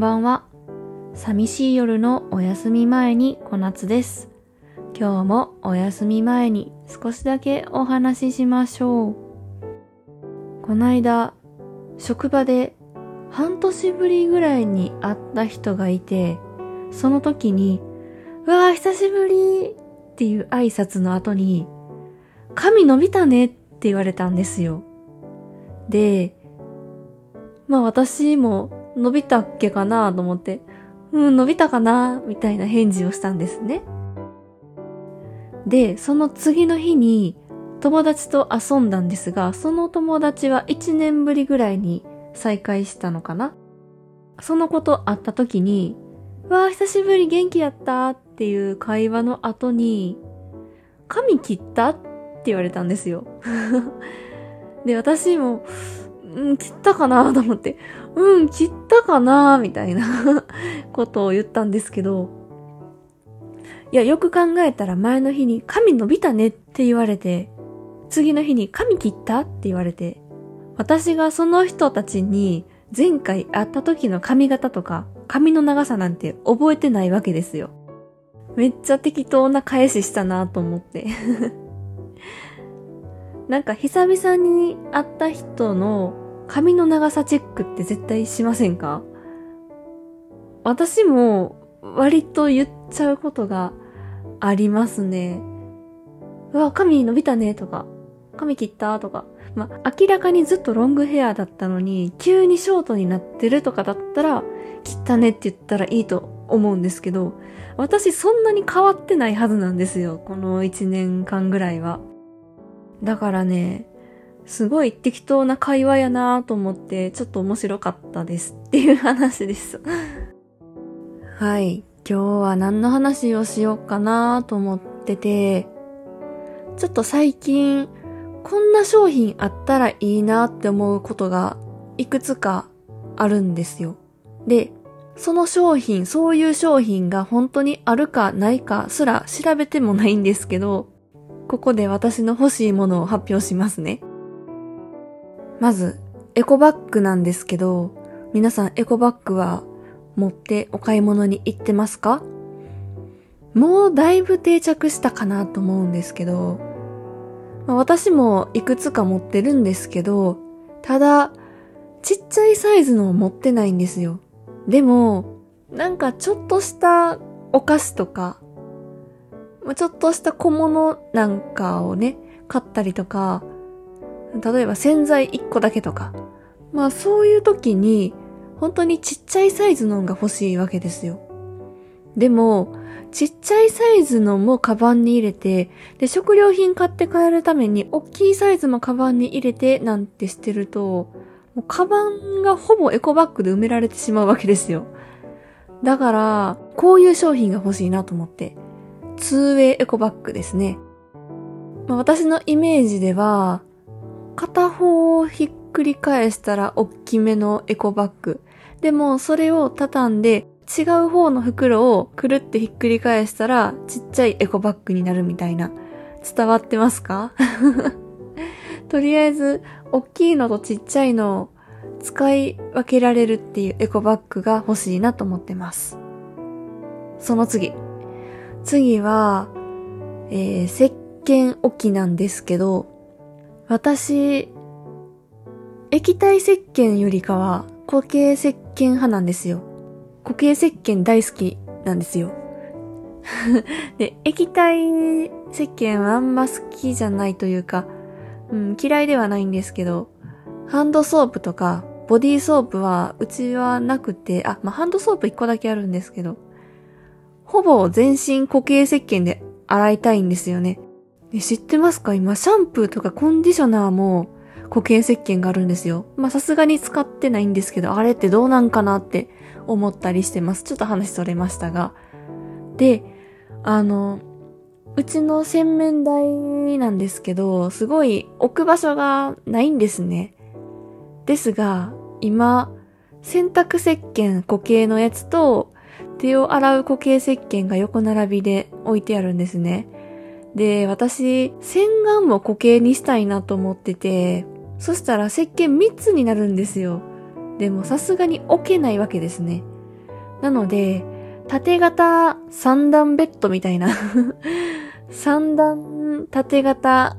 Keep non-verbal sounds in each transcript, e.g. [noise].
んばんは。寂しい夜のお休み前に小夏です。今日もお休み前に少しだけお話ししましょう。こないだ、職場で半年ぶりぐらいに会った人がいて、その時に、うわー久しぶりっていう挨拶の後に、髪伸びたねって言われたんですよ。で、まあ私も伸びたっけかなと思って、うん、伸びたかなみたいな返事をしたんですね。で、その次の日に友達と遊んだんですが、その友達は1年ぶりぐらいに再会したのかなその子と会った時に、わあ、久しぶり元気やったっていう会話の後に、髪切ったって言われたんですよ。[laughs] で、私も、うん、切ったかなと思って、うん、切ったかなみたいな [laughs] ことを言ったんですけど、いや、よく考えたら前の日に髪伸びたねって言われて、次の日に髪切ったって言われて、私がその人たちに前回会った時の髪型とか髪の長さなんて覚えてないわけですよ。めっちゃ適当な返ししたなと思って。[laughs] なんか久々に会った人の髪の長さチェックって絶対しませんか？私も割と言っちゃうことがありますね。うわ、髪伸びたねとか、髪切ったとか。まあ、明らかにずっとロングヘアだったのに、急にショートになってるとかだったら、切ったねって言ったらいいと思うんですけど、私そんなに変わってないはずなんですよ。この1年間ぐらいは。だからね、すごい適当な会話やなと思って、ちょっと面白かったですっていう話です。[laughs] はい。今日は何の話をしようかなと思ってて、ちょっと最近、こんな商品あったらいいなって思うことがいくつかあるんですよ。で、その商品、そういう商品が本当にあるかないかすら調べてもないんですけど、ここで私の欲しいものを発表しますね。まず、エコバッグなんですけど、皆さんエコバッグは持ってお買い物に行ってますか？もうだいぶ定着したかなと思うんですけど、まあ、私もいくつか持ってるんですけど、ただ、ちっちゃいサイズのを持ってないんですよ。でも、なんかちょっとしたお菓子とか、ちょっとした小物なんかをね、買ったりとか、例えば洗剤1個だけとか、まあそういう時に、本当にちっちゃいサイズのが欲しいわけですよ。でも、ちっちゃいサイズのもカバンに入れて、で、食料品買って帰るために、大きいサイズもカバンに入れて、なんてしてると、もうカバンがほぼエコバッグで埋められてしまうわけですよ。だから、こういう商品が欲しいなと思って、2way エコバッグですね。まあ、私のイメージでは、片方をひっくり返したら大きめのエコバッグ。でも、それを畳んで、違う方の袋をくるってひっくり返したら、ちっちゃいエコバッグになるみたいな。伝わってますか？[laughs] とりあえず、大きいのとちっちゃいのを使い分けられるっていうエコバッグが欲しいなと思ってます。その次。次は、えー、石鹸置きなんですけど、私、液体石鹸よりかは固形石鹸派なんですよ。固形石鹸大好きなんですよ。[laughs] で、液体石鹸はあんま好きじゃないというか、うん、嫌いではないんですけど、ハンドソープとか、ボディーソープはうちはなくて、あ、まあ、ハンドソープ1個だけあるんですけど、ほぼ全身固形石鹸で洗いたいんですよね。で知ってますか？今、シャンプーとかコンディショナーも固形石鹸があるんですよ。ま、さすがに使ってないんですけど、あれってどうなんかなって思ったりしてます。ちょっと話それましたが。で、あの、うちの洗面台なんですけど、すごい置く場所がないんですね。ですが、今、洗濯石鹸固形のやつと、手を洗う固形石鹸が横並びで置いてあるんですね。で、私、洗顔も固形にしたいなと思ってて、そしたら石鹸3つになるんですよ。でもさすがに置けないわけですね。なので、縦型三段ベッドみたいな [laughs] 三段縦型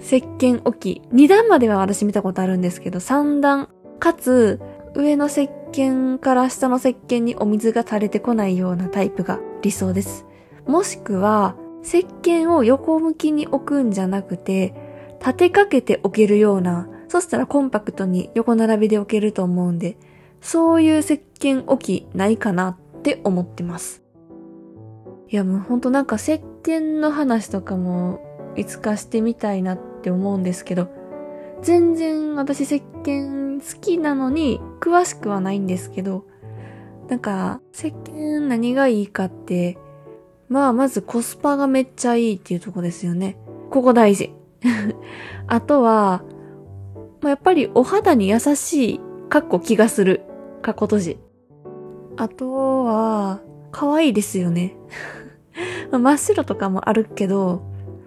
石鹸置き。二段までは私見たことあるんですけど、三段、かつ、上の石鹸から下の石鹸にお水が垂れてこないようなタイプが理想です。もしくは、石鹸を横向きに置くんじゃなくて、立てかけて置けるような、そしたらコンパクトに横並びで置けると思うんで、そういう石鹸置きないかなって思ってます。いやもうほんとなんか石鹸の話とかもいつかしてみたいなって思うんですけど、全然私石鹸好きなのに詳しくはないんですけど、なんか石鹸何がいいかって、まあまずコスパがめっちゃいいっていうとこですよね。ここ大事。[laughs] あとは、まあ、やっぱりお肌に優しい、かっこ気がする。かっこ閉じ。あとは、可愛いですよね。[laughs] 真っ白とかもあるけど、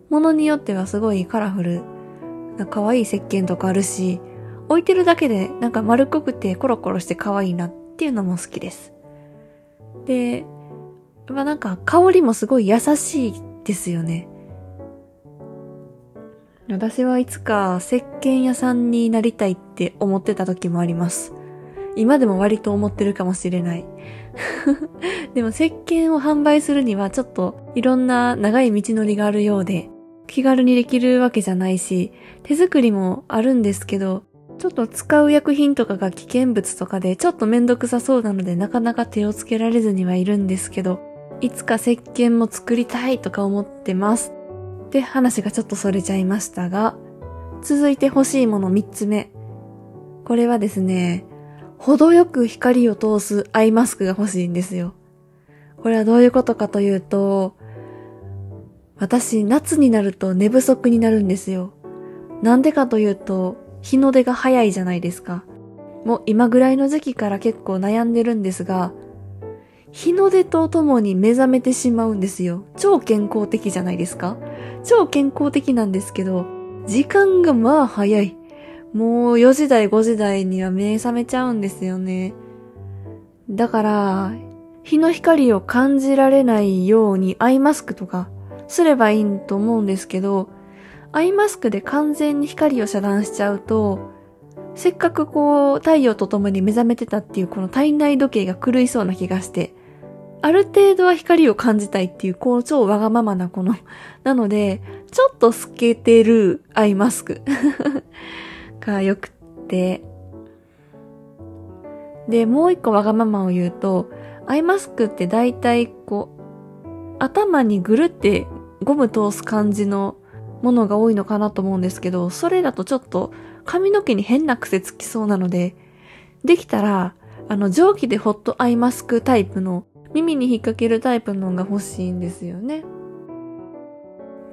ものによってはすごいカラフルな可愛い石鹸とかあるし、置いてるだけでなんか丸っこくてコロコロして可愛いなっていうのも好きです。で、まあなんか香りもすごい優しいですよね。私はいつか石鹸屋さんになりたいって思ってた時もあります。今でも割と思ってるかもしれない。[laughs] でも石鹸を販売するにはちょっといろんな長い道のりがあるようで、気軽にできるわけじゃないし、手作りもあるんですけど、ちょっと使う薬品とかが危険物とかでちょっとめんどくさそうなのでなかなか手をつけられずにはいるんですけど、いつか石鹸も作りたいとか思ってます。で、話がちょっとそれちゃいましたが、続いて欲しいもの3つ目。これはですね、程よく光を通すアイマスクが欲しいんですよ。これはどういうことかというと、私、夏になると寝不足になるんですよ。なんでかというと、日の出が早いじゃないですか。もう今ぐらいの時期から結構悩んでるんですが、日の出とともに目覚めてしまうんですよ。超健康的じゃないですか超健康的なんですけど、時間がまあ早い。もう4時台5時台には目覚めちゃうんですよね。だから、日の光を感じられないようにアイマスクとかすればいいと思うんですけど、アイマスクで完全に光を遮断しちゃうと、せっかくこう太陽と共に目覚めてたっていうこの体内時計が狂いそうな気がして、ある程度は光を感じたいっていう、こう超わがままなこのなので、ちょっと透けてるアイマスク [laughs] が良くって。で、もう一個わがままを言うと、アイマスクって大体こう、頭にぐるってゴム通す感じのものが多いのかなと思うんですけど、それだとちょっと髪の毛に変な癖つきそうなので、できたら、あの、蒸気でホットアイマスクタイプの耳に引っ掛けるタイプのが欲しいんですよね。っ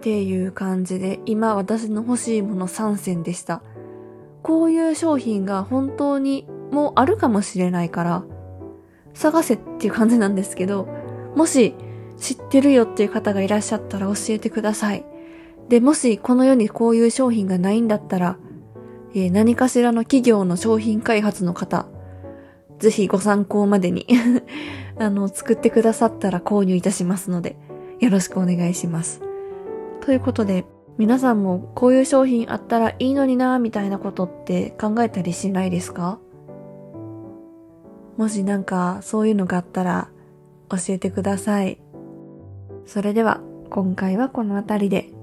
ていう感じで、今私の欲しいもの3選でした。こういう商品が本当にもうあるかもしれないから、探せっていう感じなんですけど、もし知ってるよっていう方がいらっしゃったら教えてください。で、もしこの世にこういう商品がないんだったら、えー、何かしらの企業の商品開発の方、ぜひご参考までに [laughs] あの、作ってくださったら購入いたしますので、よろしくお願いします。ということで、皆さんもこういう商品あったらいいのになみたいなことって考えたりしないですか？もしなんかそういうのがあったら教えてください。それでは今回はこの辺りで、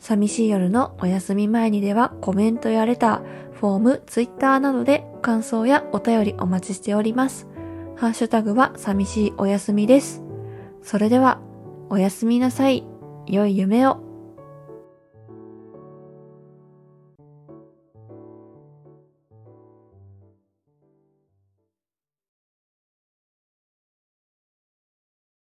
寂しい夜のお休み前にではコメントやレター、フォーム、ツイッターなどで感想やお便りお待ちしております。ハッシュタグは寂しいお休みです。それでは、おやすみなさい。良い夢を。